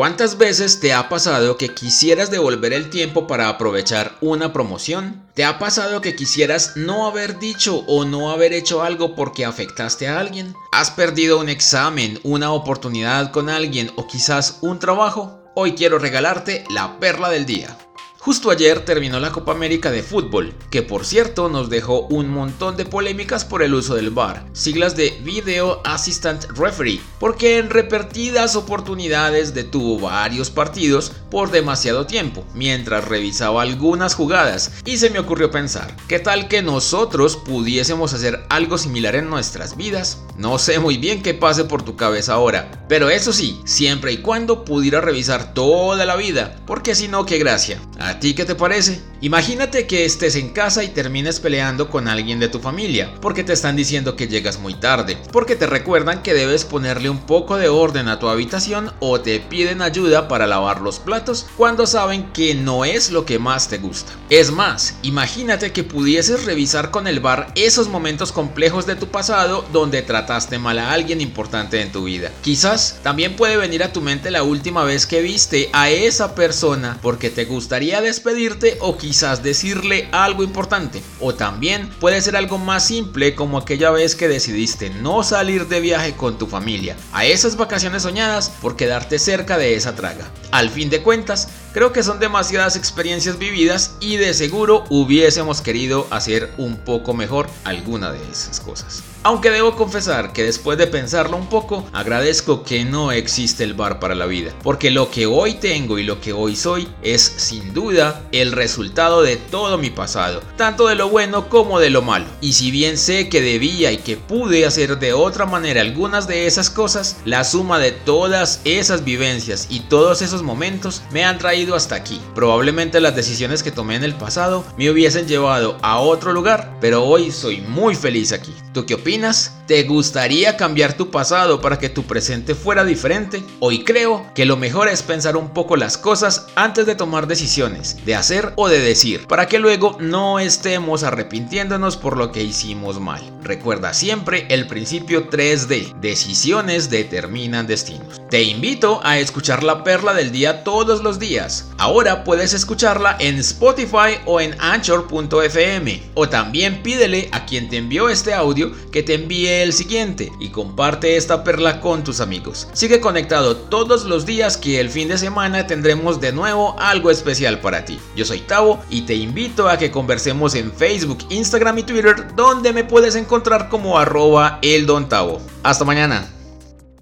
¿Cuántas veces te ha pasado que quisieras devolver el tiempo para aprovechar una promoción? ¿Te ha pasado que quisieras no haber dicho o no haber hecho algo porque afectaste a alguien? ¿Has perdido un examen, una oportunidad con alguien o quizás un trabajo? Hoy quiero regalarte la perla del día. Justo ayer terminó la Copa América de Fútbol, que por cierto nos dejó un montón de polémicas por el uso del VAR, siglas de Video Assistant Referee, porque en repetidas oportunidades detuvo varios partidos por demasiado tiempo, mientras revisaba algunas jugadas, y se me ocurrió pensar, ¿qué tal que nosotros pudiésemos hacer algo similar en nuestras vidas? No sé muy bien qué pase por tu cabeza ahora, pero eso sí, siempre y cuando pudiera revisar toda la vida, porque si no, qué gracia. ¿A ti qué te parece? Imagínate que estés en casa y termines peleando con alguien de tu familia, porque te están diciendo que llegas muy tarde, porque te recuerdan que debes ponerle un poco de orden a tu habitación o te piden ayuda para lavar los platos cuando saben que no es lo que más te gusta. Es más, imagínate que pudieses revisar con el bar esos momentos complejos de tu pasado donde trataste mal a alguien importante en tu vida. Quizás también puede venir a tu mente la última vez que viste a esa persona porque te gustaría despedirte o quizás decirle algo importante. O también puede ser algo más simple como aquella vez que decidiste no salir de viaje con tu familia a esas vacaciones soñadas por quedarte cerca de esa traga. Al fin de cuentas, creo que son demasiadas experiencias vividas y de seguro hubiésemos querido hacer un poco mejor alguna de esas cosas. Aunque debo confesar que después de pensarlo un poco, agradezco que no existe el bar para la vida, porque lo que hoy tengo y lo que hoy soy es sin duda el resultado de todo mi pasado, tanto de lo bueno como de lo malo. Y si bien sé que debía y que pude hacer de otra manera algunas de esas cosas, la suma de todas esas vivencias y todos esos momentos me han traído hasta aquí. Probablemente las decisiones que tomé en el pasado me hubiesen llevado a otro lugar, pero hoy soy muy feliz aquí. ¿Tú qué opinas? ¿Te gustaría cambiar tu pasado para que tu presente fuera diferente? Hoy creo que lo mejor es pensar un poco las cosas antes de tomar decisiones, de hacer o de decir, para que luego no estemos arrepintiéndonos por lo que hicimos mal. Recuerda siempre el principio 3D, decisiones determinan destinos. Te invito a escuchar la perla del día todos los días. Ahora puedes escucharla en Spotify o en anchor.fm o también pídele a quien te envió este audio que te envíe el siguiente y comparte esta perla con tus amigos. Sigue conectado todos los días que el fin de semana tendremos de nuevo algo especial para ti. Yo soy Tavo y te invito a que conversemos en Facebook, Instagram y Twitter donde me puedes encontrar como arroba el Don Tavo. Hasta mañana.